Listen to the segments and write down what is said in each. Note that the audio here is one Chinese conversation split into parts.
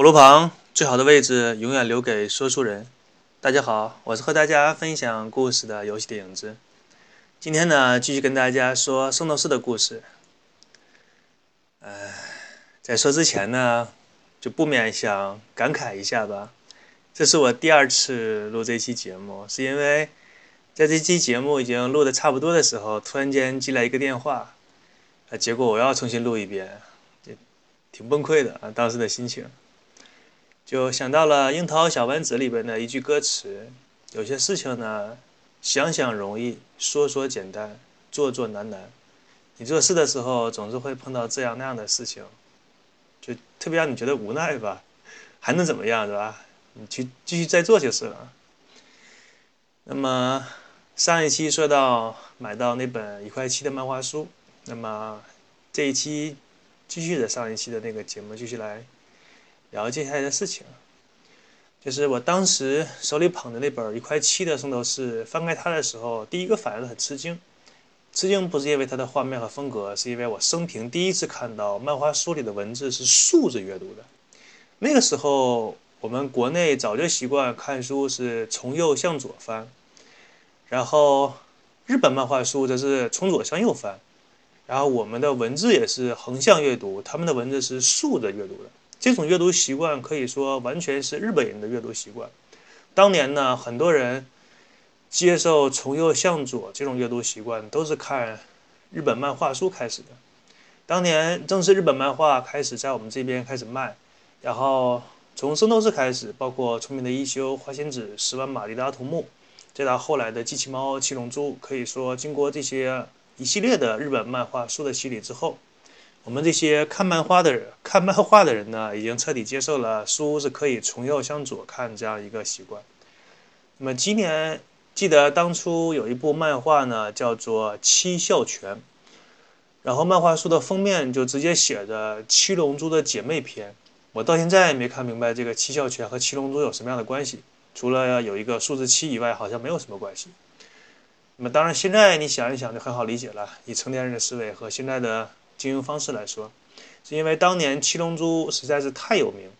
火炉旁最好的位置永远留给说书人。大家好，我是和大家分享故事的游戏的影子。今天呢，继续跟大家说圣斗士的故事。呃，在说之前呢，就不免想感慨一下吧。这是我第二次录这期节目，是因为在这期节目已经录的差不多的时候，突然间寄来一个电话，啊，结果我要重新录一遍，就挺崩溃的啊，当时的心情。就想到了《樱桃小丸子》里边的一句歌词：“有些事情呢，想想容易，说说简单，做做难难。你做事的时候，总是会碰到这样那样的事情，就特别让你觉得无奈吧？还能怎么样，是吧？你去继续再做就是了。那么上一期说到买到那本一块七的漫画书，那么这一期继续的上一期的那个节目继续来。”聊接下来的事情，就是我当时手里捧的那本一块七的《圣斗士》，翻开它的时候，第一个反应很吃惊。吃惊不是因为它的画面和风格，是因为我生平第一次看到漫画书里的文字是竖着阅读的。那个时候，我们国内早就习惯看书是从右向左翻，然后日本漫画书则是从左向右翻，然后我们的文字也是横向阅读，他们的文字是竖着阅读的。这种阅读习惯可以说完全是日本人的阅读习惯。当年呢，很多人接受从右向左这种阅读习惯，都是看日本漫画书开始的。当年正是日本漫画开始在我们这边开始卖，然后从圣斗士开始，包括聪明的一休、花仙子、十万马力的阿童木，再到后来的机器猫、七龙珠，可以说经过这些一系列的日本漫画书的洗礼之后。我们这些看漫画的人，看漫画的人呢，已经彻底接受了书是可以从右向左看这样一个习惯。那么今年记得当初有一部漫画呢，叫做《七笑拳》，然后漫画书的封面就直接写着《七龙珠的姐妹篇》。我到现在也没看明白这个七笑拳和七龙珠有什么样的关系，除了有一个数字七以外，好像没有什么关系。那么当然，现在你想一想就很好理解了，以成年人的思维和现在的。经营方式来说，是因为当年《七龙珠》实在是太有名，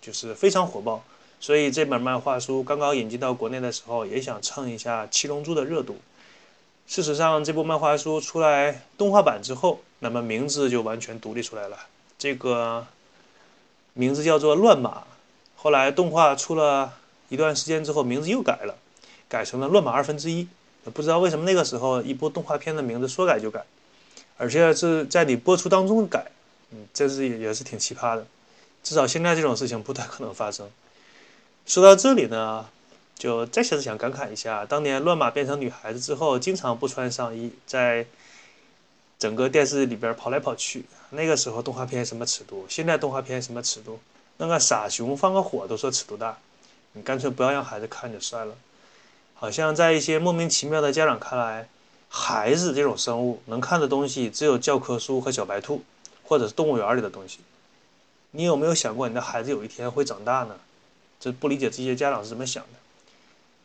就是非常火爆，所以这本漫画书刚刚引进到国内的时候，也想蹭一下《七龙珠》的热度。事实上，这部漫画书出来动画版之后，那么名字就完全独立出来了，这个名字叫做《乱马》。后来动画出了一段时间之后，名字又改了，改成了《乱马二分之一》。不知道为什么那个时候一部动画片的名字说改就改。而且是在你播出当中改，嗯，这是也也是挺奇葩的，至少现在这种事情不太可能发生。说到这里呢，就再次想感慨一下，当年乱马变成女孩子之后，经常不穿上衣，在整个电视里边跑来跑去。那个时候动画片什么尺度？现在动画片什么尺度？那个傻熊放个火都说尺度大，你干脆不要让孩子看就算了。好像在一些莫名其妙的家长看来。孩子这种生物能看的东西只有教科书和小白兔，或者是动物园里的东西。你有没有想过你的孩子有一天会长大呢？这不理解这些家长是怎么想的。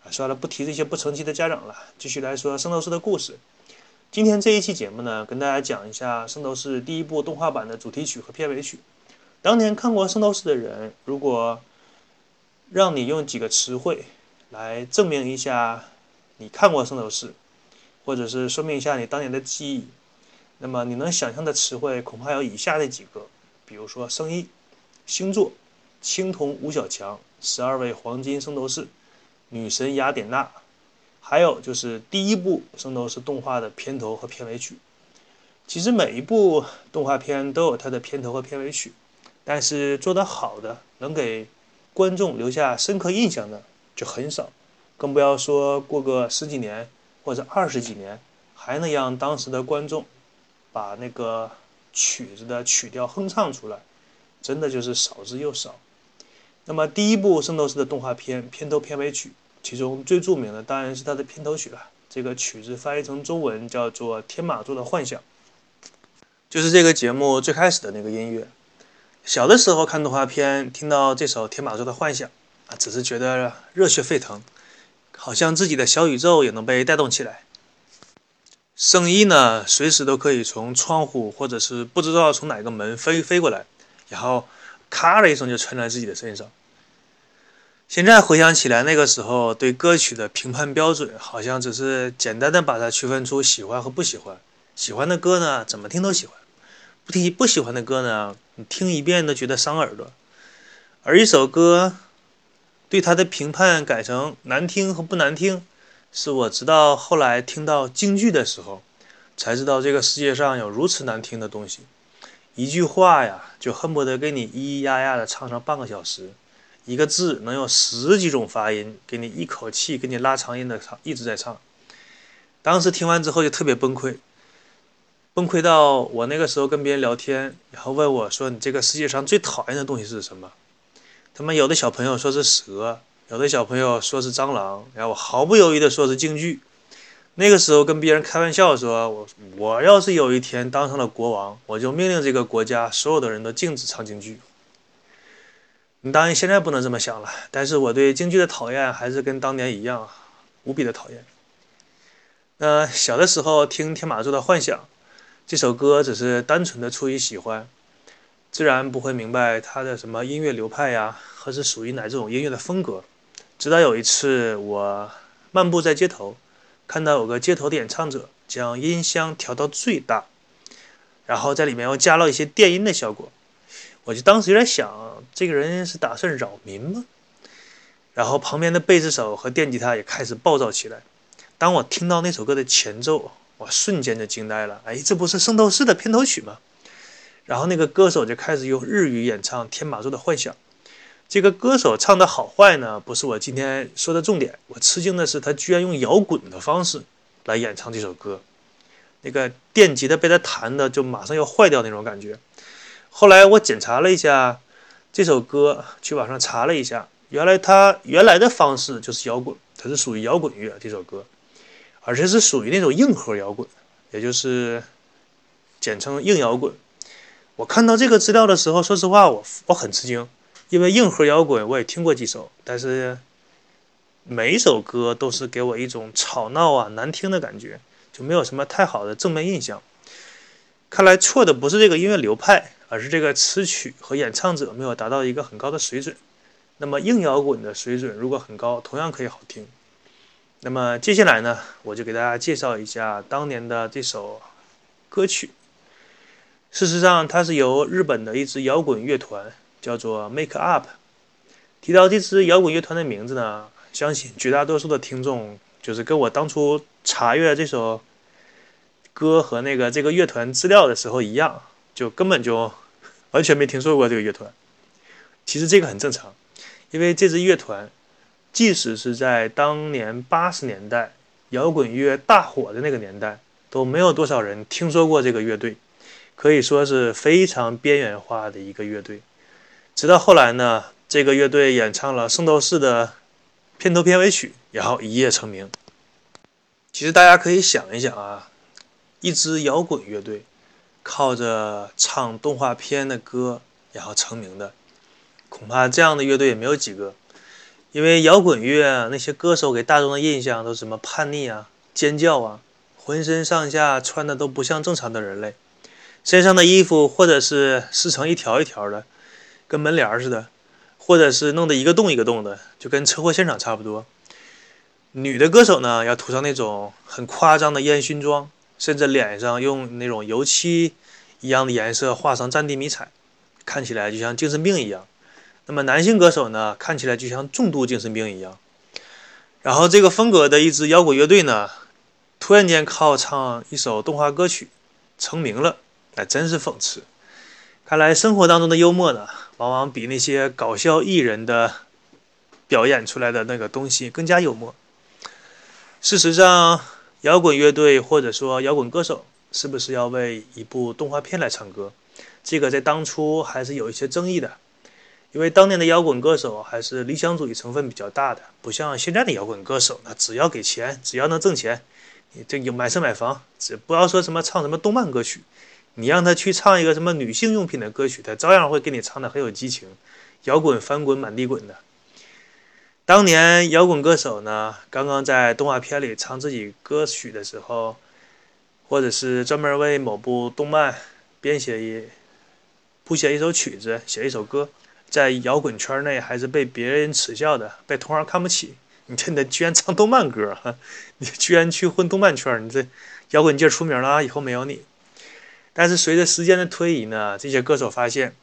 啊，算了，不提这些不成器的家长了。继续来说圣斗士的故事。今天这一期节目呢，跟大家讲一下圣斗士第一部动画版的主题曲和片尾曲。当年看过圣斗士的人，如果让你用几个词汇来证明一下你看过圣斗士。或者是说明一下你当年的记忆，那么你能想象的词汇恐怕有以下这几个，比如说圣衣、星座、青铜五小强、十二位黄金圣斗士、女神雅典娜，还有就是第一部圣斗士动画的片头和片尾曲。其实每一部动画片都有它的片头和片尾曲，但是做得好的，能给观众留下深刻印象的就很少，更不要说过个十几年。或者二十几年还能让当时的观众把那个曲子的曲调哼唱出来，真的就是少之又少。那么第一部《圣斗士》的动画片片头片尾曲，其中最著名的当然是它的片头曲了。这个曲子翻译成中文叫做《天马座的幻想》，就是这个节目最开始的那个音乐。小的时候看动画片，听到这首《天马座的幻想》，啊，只是觉得热血沸腾。好像自己的小宇宙也能被带动起来。圣衣呢，随时都可以从窗户或者是不知道从哪个门飞飞过来，然后咔的一声就穿在自己的身上。现在回想起来，那个时候对歌曲的评判标准，好像只是简单的把它区分出喜欢和不喜欢。喜欢的歌呢，怎么听都喜欢；不听不喜欢的歌呢，你听一遍都觉得伤耳朵。而一首歌对他的评判改成难听和不难听，是我直到后来听到京剧的时候，才知道这个世界上有如此难听的东西。一句话呀，就恨不得给你咿咿呀呀的唱上半个小时。一个字能有十几种发音，给你一口气给你拉长音的唱，一直在唱。当时听完之后就特别崩溃，崩溃到我那个时候跟别人聊天，然后问我说：“你这个世界上最讨厌的东西是什么？”他们有的小朋友说是蛇，有的小朋友说是蟑螂，然后我毫不犹豫的说是京剧。那个时候跟别人开玩笑说：“我我要是有一天当上了国王，我就命令这个国家所有的人都禁止唱京剧。”你当然现在不能这么想了，但是我对京剧的讨厌还是跟当年一样，无比的讨厌。那小的时候听《天马座的幻想》这首歌，只是单纯的出于喜欢，自然不会明白他的什么音乐流派呀，或是属于哪这种音乐的风格。直到有一次我漫步在街头，看到有个街头的演唱者将音箱调到最大，然后在里面又加了一些电音的效果。我就当时有点想，这个人是打算扰民吗？然后旁边的贝斯手和电吉他也开始暴躁起来。当我听到那首歌的前奏，我瞬间就惊呆了。哎，这不是《圣斗士》的片头曲吗？然后那个歌手就开始用日语演唱《天马座的幻想》。这个歌手唱的好坏呢，不是我今天说的重点。我吃惊的是，他居然用摇滚的方式来演唱这首歌。那个电吉他被他弹的就马上要坏掉那种感觉。后来我检查了一下这首歌，去网上查了一下，原来它原来的方式就是摇滚，它是属于摇滚乐这首歌，而且是属于那种硬核摇滚，也就是简称硬摇滚。我看到这个资料的时候，说实话，我我很吃惊，因为硬核摇滚我也听过几首，但是每一首歌都是给我一种吵闹啊、难听的感觉，就没有什么太好的正面印象。看来错的不是这个音乐流派。而是这个词曲和演唱者没有达到一个很高的水准。那么硬摇滚的水准如果很高，同样可以好听。那么接下来呢，我就给大家介绍一下当年的这首歌曲。事实上，它是由日本的一支摇滚乐团叫做 Make Up。提到这支摇滚乐团的名字呢，相信绝大多数的听众就是跟我当初查阅这首歌和那个这个乐团资料的时候一样，就根本就。完全没听说过这个乐团，其实这个很正常，因为这支乐团，即使是在当年八十年代摇滚乐大火的那个年代，都没有多少人听说过这个乐队，可以说是非常边缘化的一个乐队。直到后来呢，这个乐队演唱了《圣斗士》的片头片尾曲，然后一夜成名。其实大家可以想一想啊，一支摇滚乐队。靠着唱动画片的歌然后成名的，恐怕这样的乐队也没有几个。因为摇滚乐那些歌手给大众的印象都是什么叛逆啊、尖叫啊，浑身上下穿的都不像正常的人类，身上的衣服或者是撕成一条一条的，跟门帘似的，或者是弄得一个洞一个洞的，就跟车祸现场差不多。女的歌手呢，要涂上那种很夸张的烟熏妆。甚至脸上用那种油漆一样的颜色画上战地迷彩，看起来就像精神病一样。那么男性歌手呢，看起来就像重度精神病一样。然后这个风格的一支摇滚乐队呢，突然间靠唱一首动画歌曲成名了，那真是讽刺。看来生活当中的幽默呢，往往比那些搞笑艺人的表演出来的那个东西更加幽默。事实上。摇滚乐队或者说摇滚歌手是不是要为一部动画片来唱歌？这个在当初还是有一些争议的，因为当年的摇滚歌手还是理想主义成分比较大的，不像现在的摇滚歌手，那只要给钱，只要能挣钱，你这有买车买房，只不要说什么唱什么动漫歌曲，你让他去唱一个什么女性用品的歌曲，他照样会给你唱的很有激情，摇滚翻滚满地滚的。当年摇滚歌手呢，刚刚在动画片里唱自己歌曲的时候，或者是专门为某部动漫编写一谱写一首曲子、写一首歌，在摇滚圈内还是被别人耻笑的，被同行看不起。你这的居然唱动漫歌，你居然去混动漫圈，你这摇滚界出名了啊，以后没有你。但是随着时间的推移呢，这些歌手发现，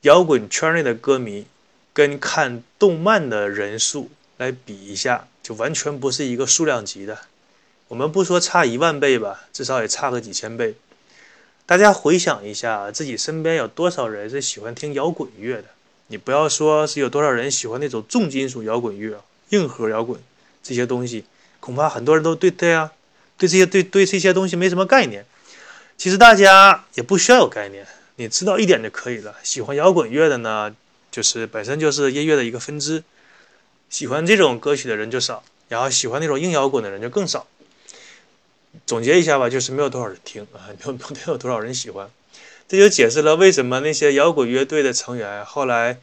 摇滚圈内的歌迷跟看动漫的人数来比一下，就完全不是一个数量级的。我们不说差一万倍吧，至少也差个几千倍。大家回想一下，自己身边有多少人是喜欢听摇滚乐的？你不要说是有多少人喜欢那种重金属摇滚乐、硬核摇滚这些东西，恐怕很多人都对对啊，对这些对对这些东西没什么概念。其实大家也不需要有概念，你知道一点就可以了。喜欢摇滚乐的呢，就是本身就是音乐的一个分支，喜欢这种歌曲的人就少，然后喜欢那种硬摇滚的人就更少。总结一下吧，就是没有多少人听啊，没有没有多少人喜欢，这就解释了为什么那些摇滚乐队的成员后来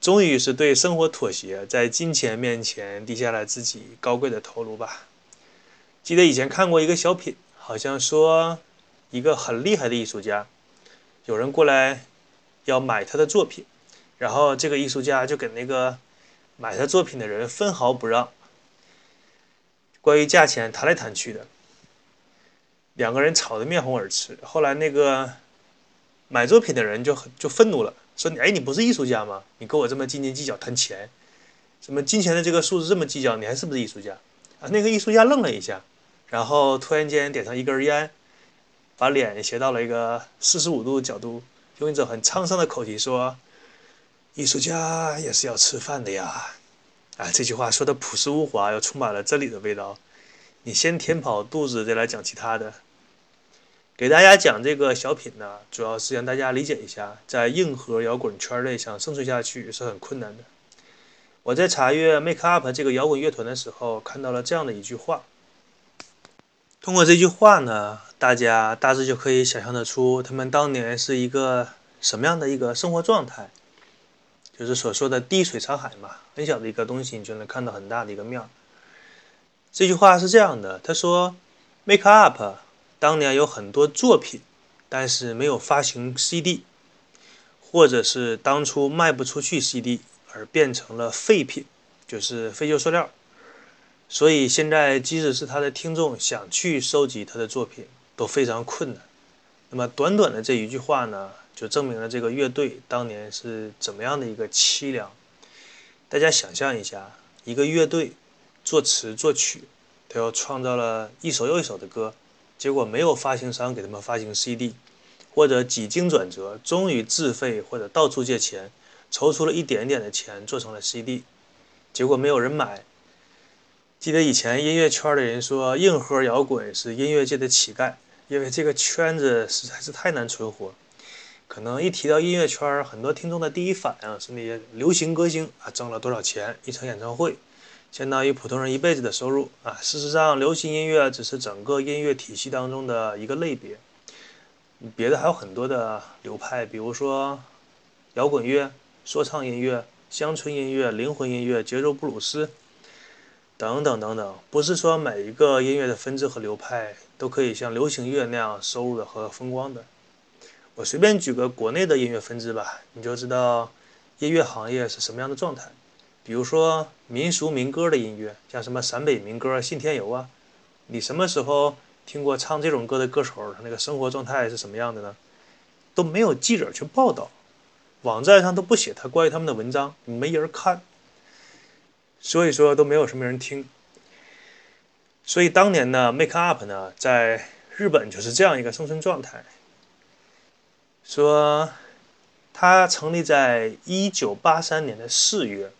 终于是对生活妥协，在金钱面前低下了自己高贵的头颅吧。记得以前看过一个小品，好像说一个很厉害的艺术家，有人过来要买他的作品，然后这个艺术家就给那个买他作品的人分毫不让，关于价钱谈来谈去的。两个人吵得面红耳赤，后来那个买作品的人就很就愤怒了，说：“你哎，你不是艺术家吗？你跟我这么斤斤计较谈钱，什么金钱的这个数字这么计较，你还是不是艺术家？”啊，那个艺术家愣了一下，然后突然间点上一根烟，把脸斜到了一个四十五度角度，用一种很沧桑的口气说：“艺术家也是要吃饭的呀。”啊，这句话说的朴实无华，又充满了真理的味道。你先填饱肚子，再来讲其他的。给大家讲这个小品呢，主要是让大家理解一下，在硬核摇滚圈内想生存下去是很困难的。我在查阅 Make Up 这个摇滚乐团的时候，看到了这样的一句话。通过这句话呢，大家大致就可以想象得出他们当年是一个什么样的一个生活状态，就是所说的滴水成海嘛，很小的一个东西，你就能看到很大的一个面。这句话是这样的，他说：“Make Up。”当年有很多作品，但是没有发行 CD，或者是当初卖不出去 CD 而变成了废品，就是废旧塑料。所以现在即使是他的听众想去收集他的作品都非常困难。那么短短的这一句话呢，就证明了这个乐队当年是怎么样的一个凄凉。大家想象一下，一个乐队作词作曲，他又创造了一首又一首的歌。结果没有发行商给他们发行 CD，或者几经转折，终于自费或者到处借钱，筹出了一点点的钱做成了 CD，结果没有人买。记得以前音乐圈的人说，硬核摇滚是音乐界的乞丐，因为这个圈子实在是太难存活。可能一提到音乐圈，很多听众的第一反应是那些流行歌星啊，挣了多少钱一场演唱会。相当于普通人一辈子的收入啊！事实上，流行音乐只是整个音乐体系当中的一个类别，别的还有很多的流派，比如说摇滚乐、说唱音乐、乡村音乐、灵魂音乐、节奏布鲁斯等等等等。不是说每一个音乐的分支和流派都可以像流行乐那样收入的和风光的。我随便举个国内的音乐分支吧，你就知道音乐行业是什么样的状态。比如说民俗民歌的音乐，像什么陕北民歌《信天游》啊，你什么时候听过唱这种歌的歌手？他那个生活状态是什么样的呢？都没有记者去报道，网站上都不写他关于他们的文章，没人看，所以说都没有什么人听。所以当年呢，Make Up 呢，在日本就是这样一个生存状态。说他成立在一九八三年的四月。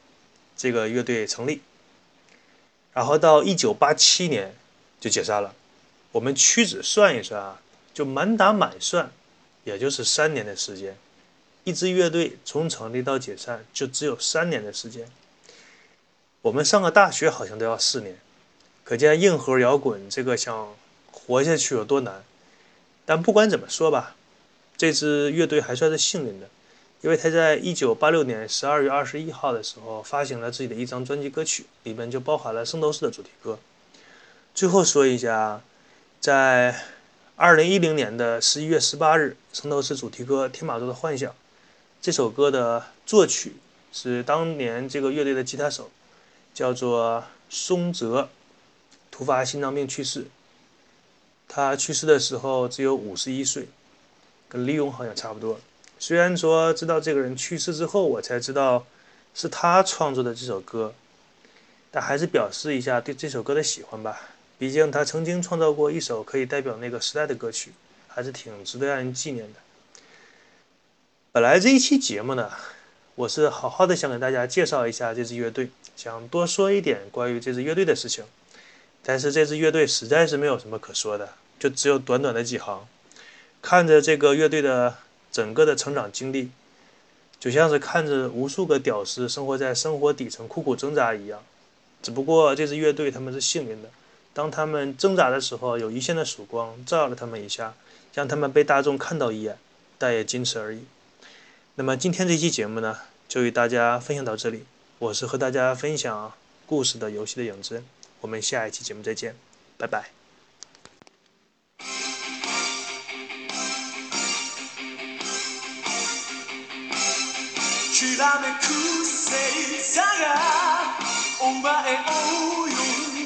这个乐队成立，然后到一九八七年就解散了。我们屈指算一算啊，就满打满算，也就是三年的时间。一支乐队从成立到解散就只有三年的时间。我们上个大学好像都要四年，可见硬核摇滚这个想活下去有多难。但不管怎么说吧，这支乐队还算是幸运的。因为他在一九八六年十二月二十一号的时候发行了自己的一张专辑歌曲，里面就包含了《圣斗士》的主题歌。最后说一下，在二零一零年的十一月十八日，《圣斗士》主题歌《天马座的幻想》这首歌的作曲是当年这个乐队的吉他手，叫做松泽，突发心脏病去世。他去世的时候只有五十一岁，跟李勇好像差不多。虽然说知道这个人去世之后，我才知道是他创作的这首歌，但还是表示一下对这首歌的喜欢吧。毕竟他曾经创造过一首可以代表那个时代的歌曲，还是挺值得让人纪念的。本来这一期节目呢，我是好好的想给大家介绍一下这支乐队，想多说一点关于这支乐队的事情。但是这支乐队实在是没有什么可说的，就只有短短的几行。看着这个乐队的整个的成长经历，就像是看着无数个屌丝生活在生活底层苦苦挣扎一样。只不过这支乐队他们是幸运的，当他们挣扎的时候，有一线的曙光照耀了他们一下，让他们被大众看到一眼，但也仅此而已。那么今天这期节目呢，就与大家分享到这里。我是和大家分享故事的游戏的影子。我们下一期节目再见，拜拜。神話のように